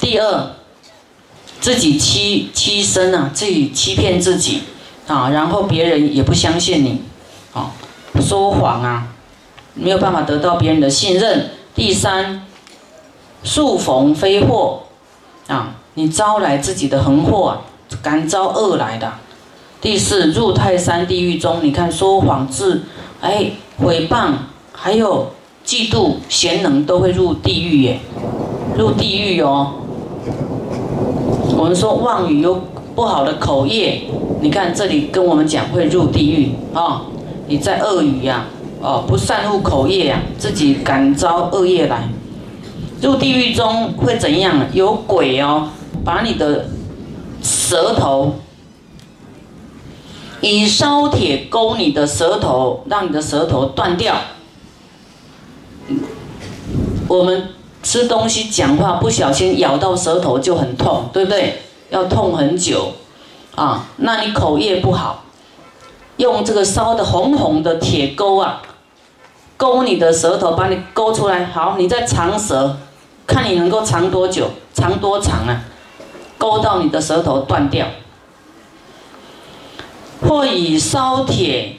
第二，自己欺欺身啊，自己欺骗自己啊，然后别人也不相信你，啊，说谎啊，没有办法得到别人的信任。第三，树逢非祸啊，你招来自己的横祸，敢招恶来的。第四，入泰山地狱中，你看说谎自，哎，诽谤，还有嫉妒贤能都会入地狱耶，入地狱哦。我们说妄语有不好的口业，你看这里跟我们讲会入地狱啊。你在恶语呀，哦，不善护口业呀，自己感召恶业来，入地狱中会怎样？有鬼哦，把你的舌头。以烧铁勾你的舌头，让你的舌头断掉。我们吃东西、讲话不小心咬到舌头就很痛，对不对？要痛很久，啊，那你口业不好，用这个烧的红红的铁钩啊，勾你的舌头，把你勾出来。好，你再长舌，看你能够长多久，长多长啊？勾到你的舌头断掉。或以烧铁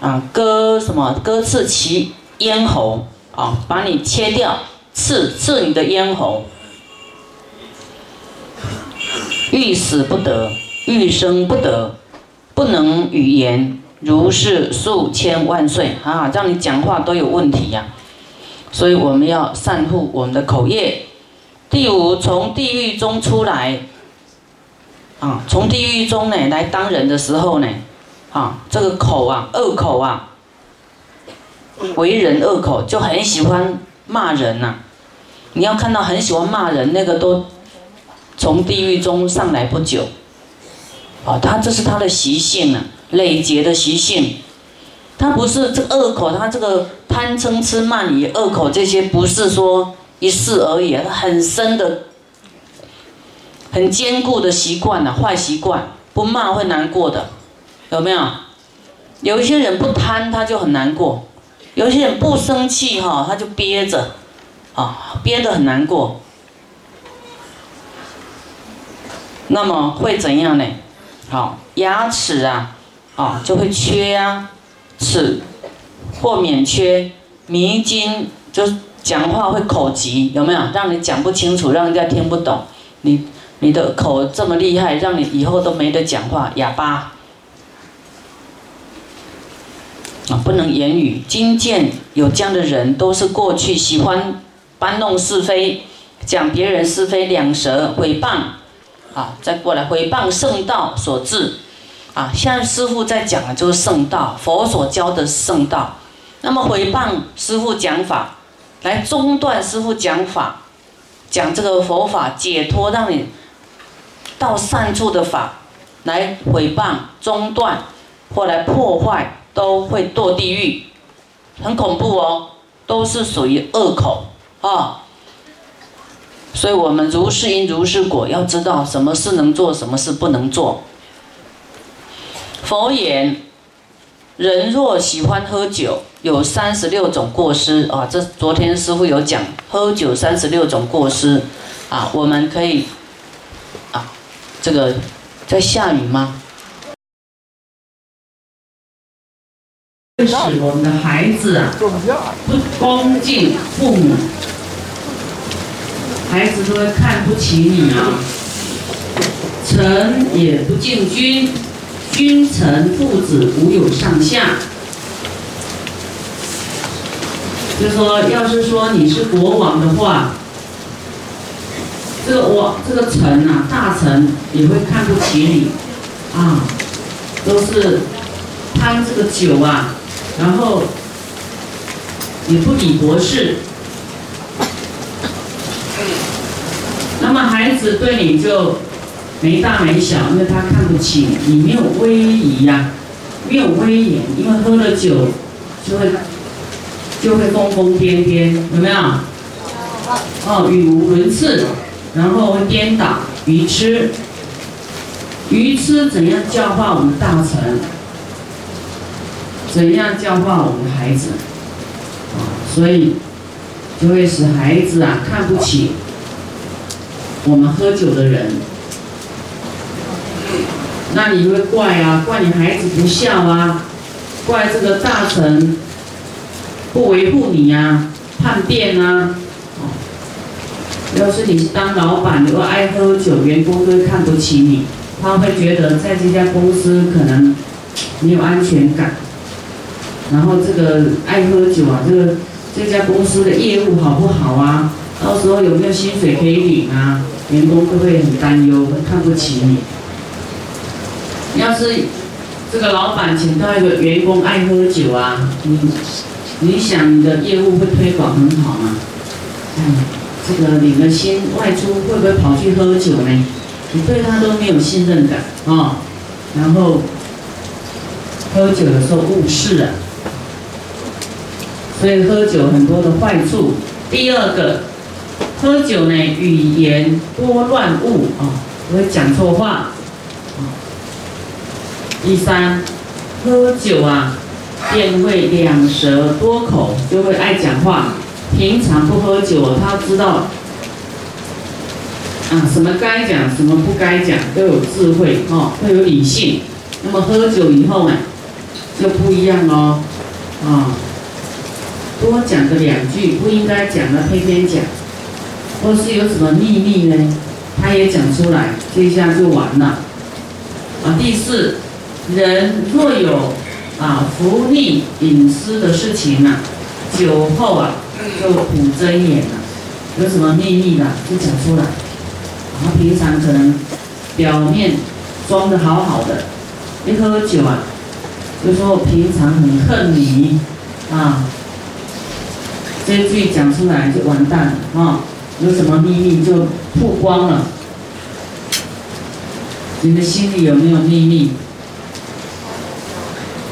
啊割什么割刺其咽喉啊，把你切掉，刺刺你的咽喉，欲死不得，欲生不得，不能语言，如是数千万岁啊，让你讲话都有问题呀，所以我们要善护我们的口业。第五，从地狱中出来。啊，从地狱中呢来当人的时候呢，啊，这个口啊，恶口啊，为人恶口，就很喜欢骂人呐。你要看到很喜欢骂人，那个都从地狱中上来不久。啊，他这是他的习性啊，累劫的习性。他不是这恶口，他这个贪嗔痴慢疑恶口这些，不是说一世而已，很深的。很坚固的习惯啊，坏习惯，不骂会难过的，有没有？有一些人不贪，他就很难过；有些人不生气哈，他就憋着，啊，憋得很难过。那么会怎样呢？好，牙齿啊，啊，就会缺啊，齿或免缺，迷津就讲话会口急，有没有？让你讲不清楚，让人家听不懂，你。你的口这么厉害，让你以后都没得讲话，哑巴不能言语。今见有这样的人，都是过去喜欢搬弄是非，讲别人是非，两舌诽谤啊，再过来诽谤圣道所致啊。现在师傅在讲的就是圣道，佛所教的圣道。那么诽谤师傅讲法，来中断师傅讲法，讲这个佛法解脱，让你。到善处的法来毁谤、中断或来破坏，都会堕地狱，很恐怖哦，都是属于恶口啊。所以我们如是因如是果，要知道什么事能做，什么事不能做。佛言：人若喜欢喝酒，有三十六种过失啊。这昨天师傅有讲，喝酒三十六种过失啊，我们可以啊。这个在下雨吗？使我们的孩子啊不恭敬父母，孩子都会看不起你啊。臣也不敬君，君臣父子无有上下。就说，要是说你是国王的话。这个我这个臣啊，大臣也会看不起你，啊，都是贪这个酒啊，然后也不理国事。那么孩子对你就没大没小，因为他看不起你，没有威仪呀，没有威严，因为喝了酒就会就会疯疯癫癫，有没有？哦，语无伦次。然后会颠倒愚痴，愚痴怎样教化我们大臣？怎样教化我们的孩子？啊，所以就会使孩子啊看不起我们喝酒的人，那你会怪啊，怪你孩子不孝啊，怪这个大臣不维护你呀，叛变啊。要是你是当老板，如果爱喝酒，员工都会看不起你，他会觉得在这家公司可能没有安全感。然后这个爱喝酒啊，这个这家公司的业务好不好啊？到时候有没有薪水可以领啊？员工会不会很担忧，会看不起你。要是这个老板请到一个员工爱喝酒啊，你你想你的业务会推广很好吗？嗯。这个领了薪外出会不会跑去喝酒呢？你对他都没有信任感啊，然后喝酒的时候误事了，所以喝酒很多的坏处。第二个，喝酒呢语言多乱误啊，会讲错话。第三，喝酒啊便会两舌多口，就会爱讲话。平常不喝酒，他知道啊什么该讲，什么不该讲，都有智慧哦，都有理性。那么喝酒以后呢，就不一样哦，啊，多讲个两句不应该讲的偏偏讲，或是有什么秘密呢，他也讲出来，这下就完了。啊，第四，人若有啊福利隐私的事情呢，酒后啊。就吐真言了，有什么秘密的就讲出来。然后平常可能表面装的好好的，一喝酒啊，就说我平常很恨你啊，这句讲出来就完蛋了啊！有什么秘密就曝光了。你的心里有没有秘密？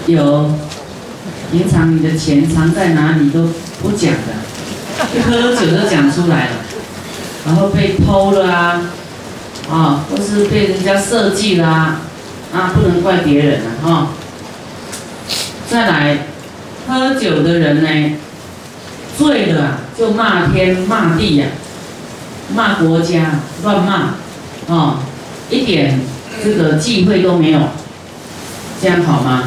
有，平常你的钱藏在哪里都不讲的。一喝酒就讲出来了，然后被偷了啊，啊，或是被人家设计啦，啊，不能怪别人了哈。再来，喝酒的人呢，醉了就骂天骂地呀，骂国家，乱骂，啊，一点这个忌讳都没有，这样好吗？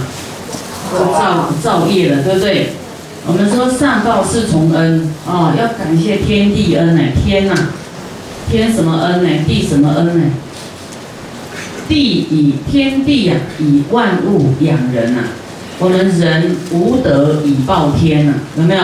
都造造业了，对不对？我们说上报四重恩啊，要感谢天地恩呢。天呐，天什么恩呢？地什么恩呢？地以天地呀，以万物养人呐。我们人无德以报天呐，有没有？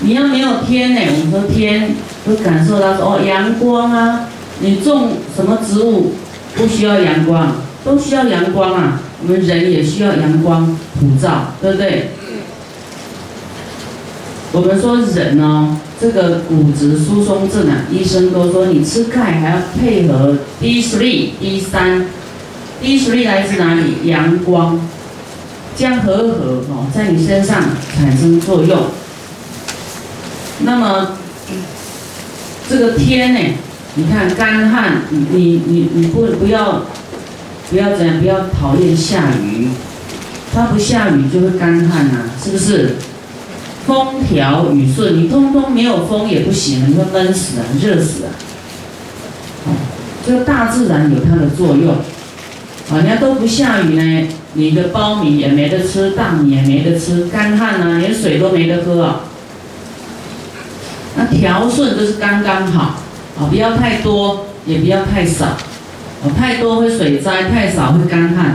你要没有天呢？我们说天会感受到说哦，阳光啊，你种什么植物不需要阳光，都需要阳光啊。我们人也需要阳光普照，对不对？我们说人哦，这个骨质疏松症啊，医生都说你吃钙还要配合 D3、D3。D3 来自哪里？阳光，将合合哦，在你身上产生作用。那么这个天呢？你看干旱，你你你你不不要不要怎样？不要讨厌下雨，它不下雨就会干旱呐，是不是？风调雨顺，你通通没有风也不行，你会闷死啊，热死啊！就大自然有它的作用，啊，人家都不下雨呢，你的苞米也没得吃，大米也没得吃，干旱啊，连水都没得喝啊。调顺就是刚刚好，啊，不要太多，也不要太少，啊，太多会水灾，太少会干旱，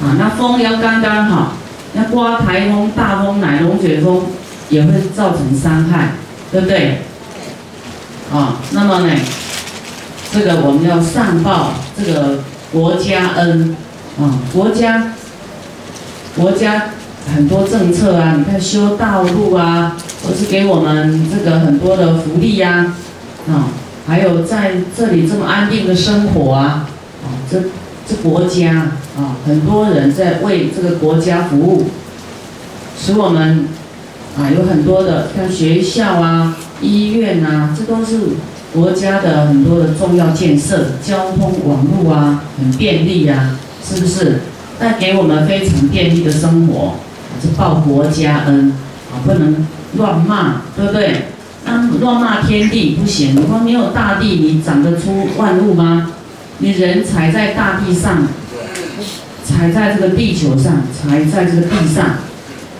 啊，那风要刚刚好。那刮台风、大风、奶龙卷风也会造成伤害，对不对？啊，那么呢，这个我们要上报这个国家恩啊，国家国家很多政策啊，你看修道路啊，或是给我们这个很多的福利呀，啊，还有在这里这么安定的生活啊，啊，这。这国家啊，很多人在为这个国家服务，使我们啊有很多的像学校啊、医院啊，这都是国家的很多的重要建设，交通网络啊很便利呀，是不是？带给我们非常便利的生活，报国家恩啊，不能乱骂，对不对？啊，乱骂天地不行。你说没有大地，你长得出万物吗？你人踩在大地上，踩在这个地球上，踩在这个地上，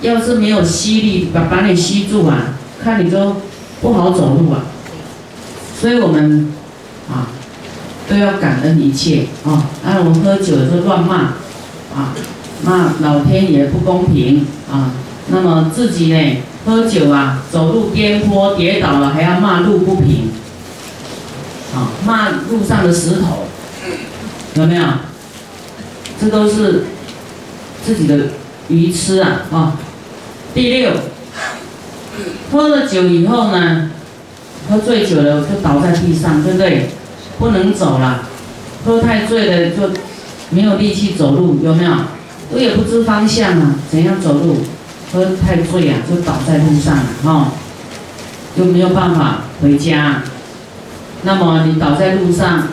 要是没有吸力把把你吸住啊，看你都不好走路啊。所以我们啊都要感恩一切啊。啊，我们喝酒的时候乱骂啊，骂老天爷不公平啊。那么自己呢？喝酒啊，走路颠簸跌倒了，还要骂路不平，啊，骂路上的石头，有没有？这都是自己的愚痴啊！啊，第六，喝了酒以后呢，喝醉酒了就倒在地上，对不对？不能走了，喝太醉了就没有力气走路，有没有？我也不知方向啊，怎样走路？喝太醉啊，就倒在路上了哈，就没有办法回家。那么你倒在路上，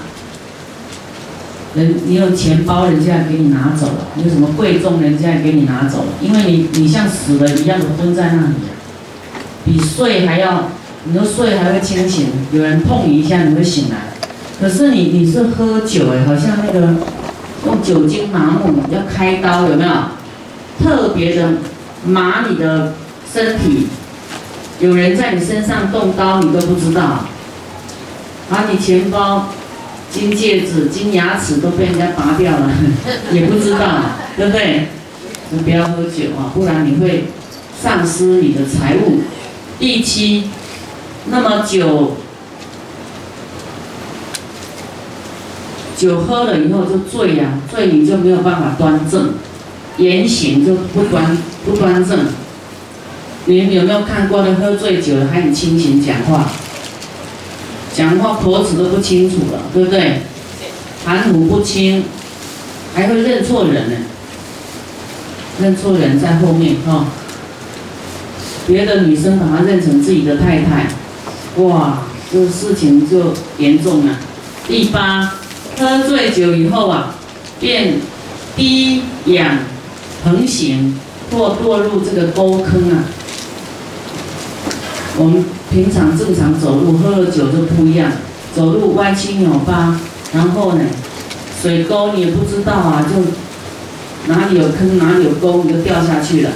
人你有钱包，人家给你拿走了；你有什么贵重，人家给你拿走了。因为你你像死了一样的蹲在那里，比睡还要，你说睡还会清醒，有人碰你一下你会醒来。可是你你是喝酒哎，好像那个用酒精麻木要开刀有没有？特别的。麻你的身体，有人在你身上动刀，你都不知道。把你钱包、金戒指、金牙齿都被人家拔掉了，也不知道，对不对？你不要喝酒啊，不然你会丧失你的财物。第七，那么酒，酒喝了以后就醉呀，醉你就没有办法端正。言行就不端不端正，你有没有看过的喝醉酒了还很清醒讲话，讲话口齿都不清楚了，对不对？含糊不清，还会认错人呢，认错人在后面哈，别的女生把他认成自己的太太，哇，这事情就严重了。第八，喝醉酒以后啊，便低仰。横行或堕入这个沟坑啊！我们平常正常走路，喝了酒就不一样，走路歪七扭八，然后呢，水沟你也不知道啊，就哪里有坑哪里有沟，你就掉下去了。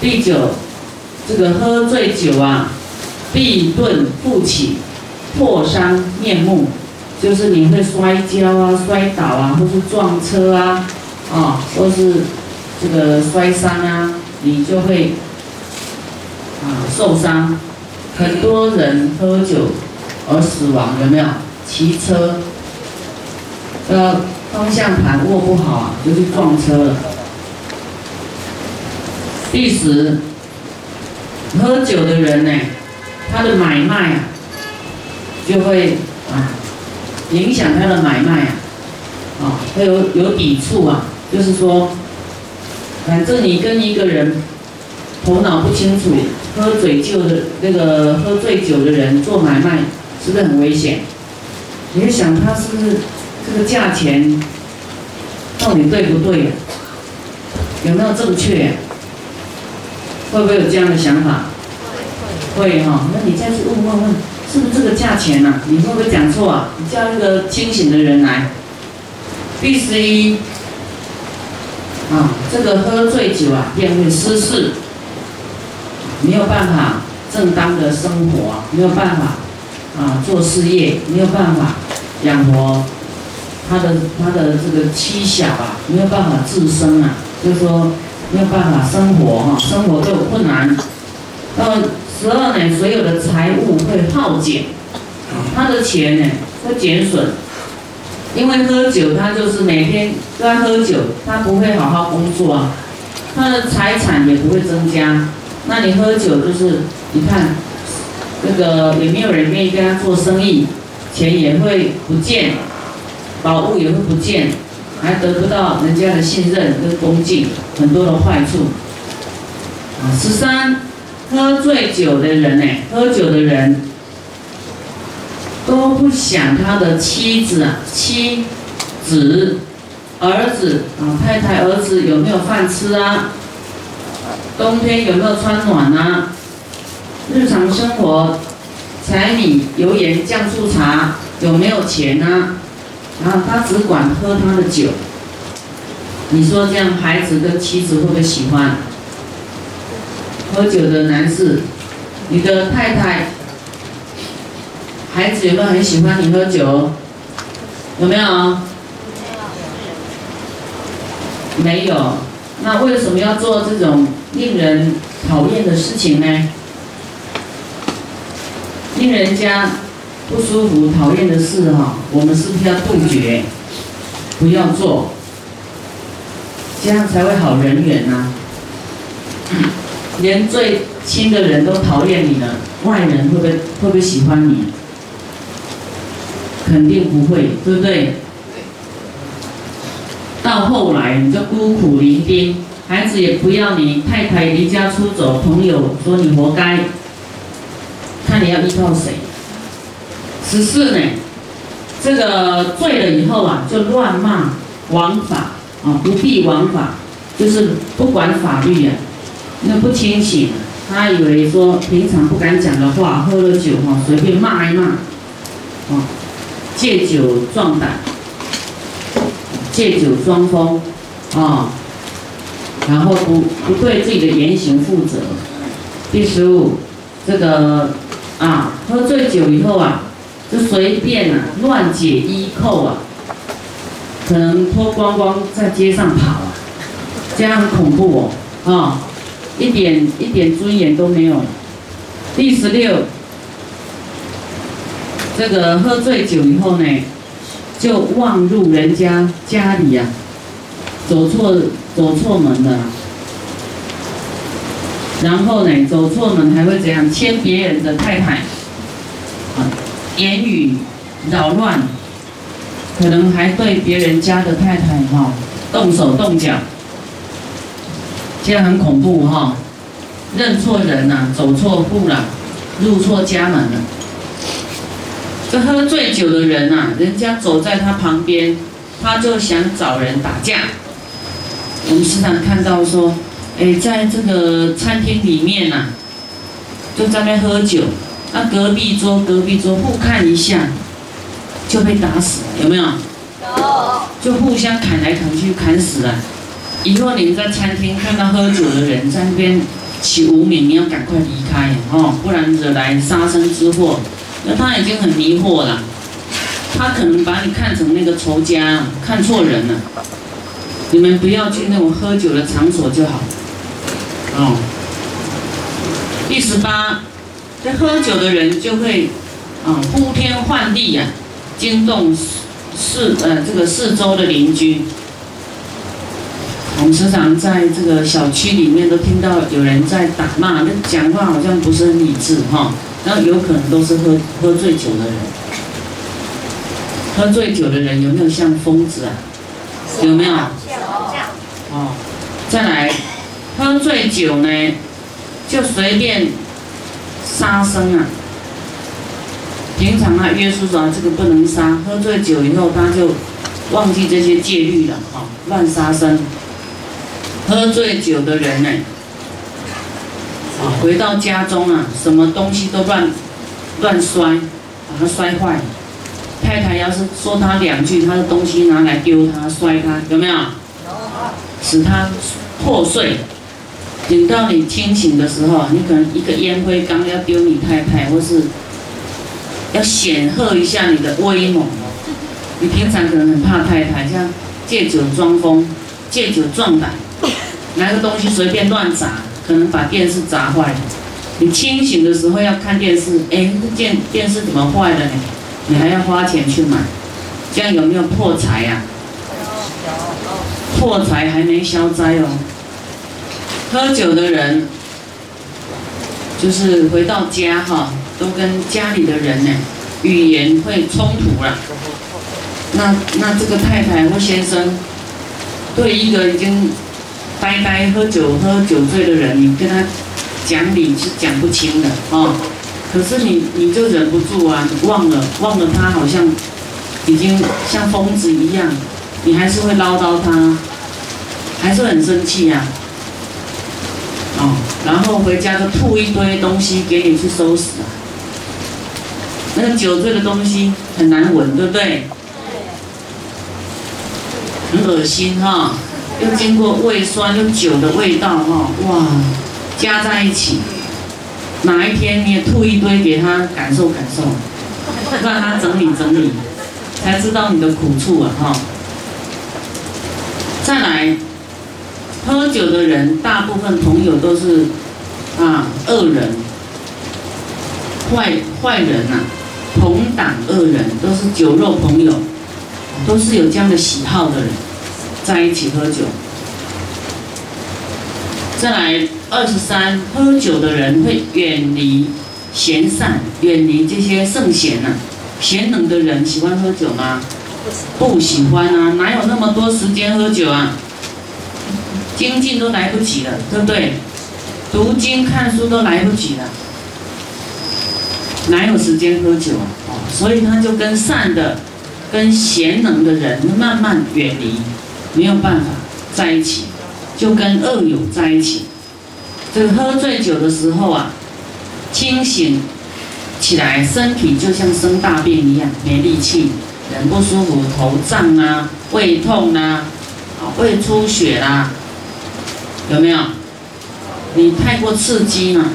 第九，这个喝醉酒啊，必顿复起，破伤面目，就是你会摔跤啊、摔倒啊，或是撞车啊。啊，或是这个摔伤啊，你就会啊受伤。很多人喝酒而死亡，有没有？骑车，呃，方向盘握不好啊，就去撞车了。第十，喝酒的人呢，他的买卖啊，就会啊影响他的买卖啊，啊，会有有抵触啊。就是说，反正你跟一个人头脑不清楚、喝醉酒的那个喝醉酒的人做买卖，是不是很危险？你就想他是不是这个价钱到底对不对？有没有正确？会不会有这样的想法？会哈，那你再去是不是这个价钱呐？你会不会讲错啊？你叫一个清醒的人来。第十一。啊，这个喝醉酒啊，便会失事，没有办法正当的生活，没有办法啊做事业，没有办法养活他的他的这个妻小啊，没有办法自身啊，就是说没有办法生活哈，生活都有困难。那么十二呢，所有的财物会耗减，他的钱呢会减损。因为喝酒，他就是每天都在喝酒，他不会好好工作啊，他的财产也不会增加。那你喝酒就是，你看，那个也没有人愿意跟他做生意，钱也会不见，宝物也会不见，还得不到人家的信任跟恭敬，很多的坏处。啊十三，喝醉酒的人呢，喝酒的人。都不想他的妻子啊、妻子、儿子啊、太太、儿子有没有饭吃啊？冬天有没有穿暖啊？日常生活，柴米油盐酱醋茶有没有钱呢？然后他只管喝他的酒。你说这样，孩子跟妻子会不会喜欢？喝酒的男士，你的太太、孩子有没有很喜欢你喝酒？有没有？没有。那为什么要做这种令人讨厌的事情呢？令人家不舒服、讨厌的事哈，我们是不是要杜绝？不要做，这样才会好人缘呐。连最亲的人都讨厌你了，外人会不会会不会喜欢你？肯定不会，对不对？到后来你就孤苦伶仃，孩子也不要你，太太离家出走，朋友说你活该，看你要依靠谁。十四呢，这个醉了以后啊，就乱骂王法啊，不必王法，就是不管法律呀。那不清醒，他以为说平常不敢讲的话，喝了酒哈，随便骂一骂，啊，借酒壮胆，借酒装疯，啊，然后不不对自己的言行负责。第十五，这个啊，喝醉酒以后啊，就随便啊乱解衣扣啊，可能脱光光在街上跑啊，这样很恐怖哦，啊。一点一点尊严都没有。第十六，这个喝醉酒以后呢，就忘入人家家里呀，走错走错门了。然后呢，走错门还会怎样？牵别人的太太，啊，言语扰乱，可能还对别人家的太太哈动手动脚。现在很恐怖哈，认错人了，走错步了，入错家门了。这喝醉酒的人呐，人家走在他旁边，他就想找人打架。我们时常看到说，哎，在这个餐厅里面呐，就在那喝酒，那隔壁桌隔壁桌互看一下，就被打死，有没有？有。就互相砍来砍去，砍死了。以后你们在餐厅看到喝酒的人在那边起无名，你要赶快离开哦，不然惹来杀身之祸。那他已经很迷惑了，他可能把你看成那个仇家，看错人了。你们不要去那种喝酒的场所就好。哦。第十八，这喝酒的人就会啊呼天唤地呀，惊动四呃这个四周的邻居。我们时常在这个小区里面都听到有人在打骂，那讲话好像不是很理智哈，然后有可能都是喝喝醉酒的人。喝醉酒的人有没有像疯子啊？有没有？哦，再来，喝醉酒呢，就随便杀生啊。平常啊约束说这个不能杀，喝醉酒以后他就忘记这些戒律了，哈，乱杀生。喝醉酒的人呢，啊，回到家中啊，什么东西都乱乱摔，把它摔坏。太太要是说他两句，他的东西拿来丢他，摔他，有没有？使他破碎。等到你清醒的时候，你可能一个烟灰缸要丢你太太，或是要显赫一下你的威猛。你平常可能很怕太太，像借酒装疯，借酒壮胆。拿个东西随便乱砸，可能把电视砸坏了。你清醒的时候要看电视，哎，这件电视怎么坏了呢？你还要花钱去买，这样有没有破财呀？破财还没消灾哦。喝酒的人，就是回到家哈，都跟家里的人呢，语言会冲突了。那那这个太太或先生，对一个已经。呆呆喝酒喝酒醉的人，你跟他讲理是讲不清的哦。可是你你就忍不住啊，你忘了忘了他好像已经像疯子一样，你还是会唠叨他，还是很生气呀。哦，然后回家就吐一堆东西给你去收拾啊。那个酒醉的东西很难闻，对不对？很恶心哈，又经过胃酸，又酒的味道哈，哇，加在一起，哪一天你也吐一堆给他感受感受，让他整理整理，才知道你的苦处啊哈。再来，喝酒的人大部分朋友都是啊恶人、坏坏人呐。同党恶人都是酒肉朋友，都是有这样的喜好的人，在一起喝酒。再来二十三，喝酒的人会远离贤善，远离这些圣贤呐。贤能的人喜欢喝酒吗？不喜欢啊，哪有那么多时间喝酒啊？精进都来不及了，对不对？读经看书都来不及了。哪有时间喝酒啊？所以他就跟善的、跟贤能的人慢慢远离，没有办法在一起，就跟恶友在一起。这个喝醉酒的时候啊，清醒起来，身体就像生大病一样，没力气，人不舒服，头胀啊，胃痛啊，啊，胃出血啦，有没有？你太过刺激嘛。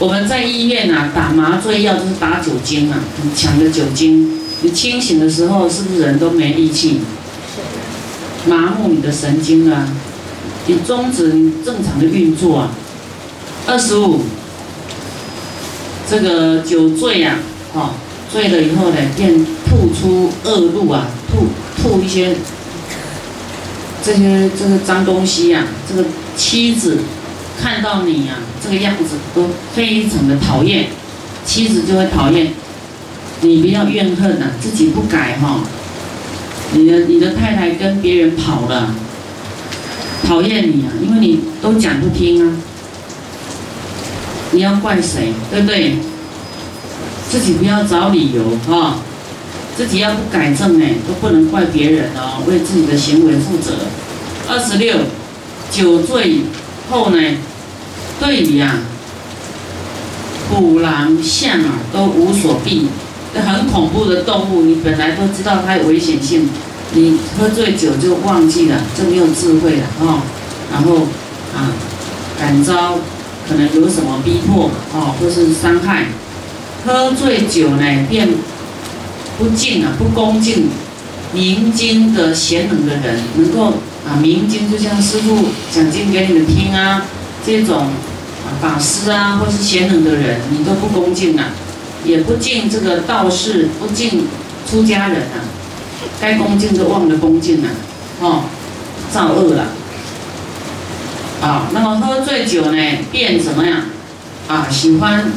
我们在医院呐，打麻醉药就是打酒精啊，很强的酒精。你清醒的时候，是不是人都没力气？麻木你的神经啊，你终止你正常的运作啊。二十五，这个酒醉呀，哦，醉了以后呢，便吐出恶露啊，吐吐一些这些这个脏东西呀，这个妻子。看到你呀，这个样子都非常的讨厌，妻子就会讨厌你，不要怨恨呐，自己不改哈。你的你的太太跟别人跑了，讨厌你啊，因为你都讲不听啊。你要怪谁，对不对？自己不要找理由哈，自己要不改正哎，都不能怪别人哦，为自己的行为负责。二十六，酒醉后呢？对你啊，虎狼象啊都无所避，那很恐怖的动物，你本来都知道它有危险性，你喝醉酒就忘记了，就没有智慧了哦。然后啊，感召可能有什么逼迫哦，或是伤害，喝醉酒呢便不敬啊，不恭敬明经的贤能的人，能够啊明经就像师傅讲经给你们听啊，这种。法师啊，或是贤能的人，你都不恭敬啊，也不敬这个道士，不敬出家人啊，该恭敬就忘了恭敬了，哦，造恶了。啊，那么喝醉酒呢，变怎么样？啊，喜欢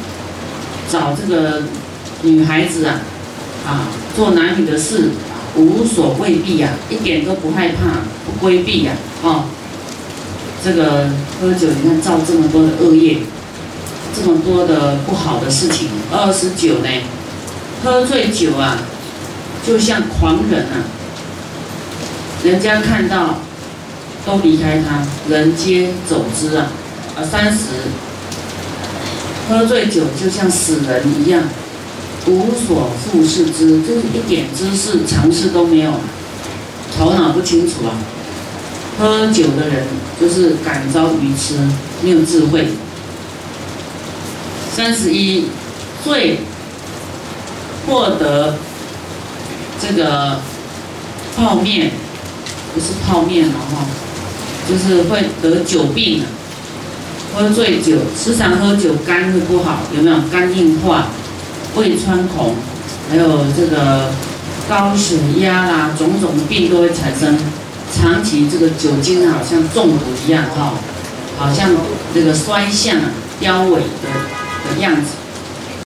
找这个女孩子啊，啊，做男女的事，无所畏避呀，一点都不害怕，不规避呀，哦。这个喝酒，你看造这么多的恶业，这么多的不好的事情。二十九呢，喝醉酒啊，就像狂人啊，人家看到都离开他，人皆走之啊。啊，三十，喝醉酒就像死人一样，无所复事之，就是一点知识常识都没有，头脑不清楚啊。喝酒的人就是感召愚痴，没有智慧。三十一，醉获得这个泡面，不是泡面了哈，就是会得酒病了。喝醉酒，时常喝酒，肝会不好，有没有肝硬化、胃穿孔，还有这个高血压啦，种种的病都会产生。长期这个酒精好像中毒一样哈，好像这个衰相啊、凋萎的样子。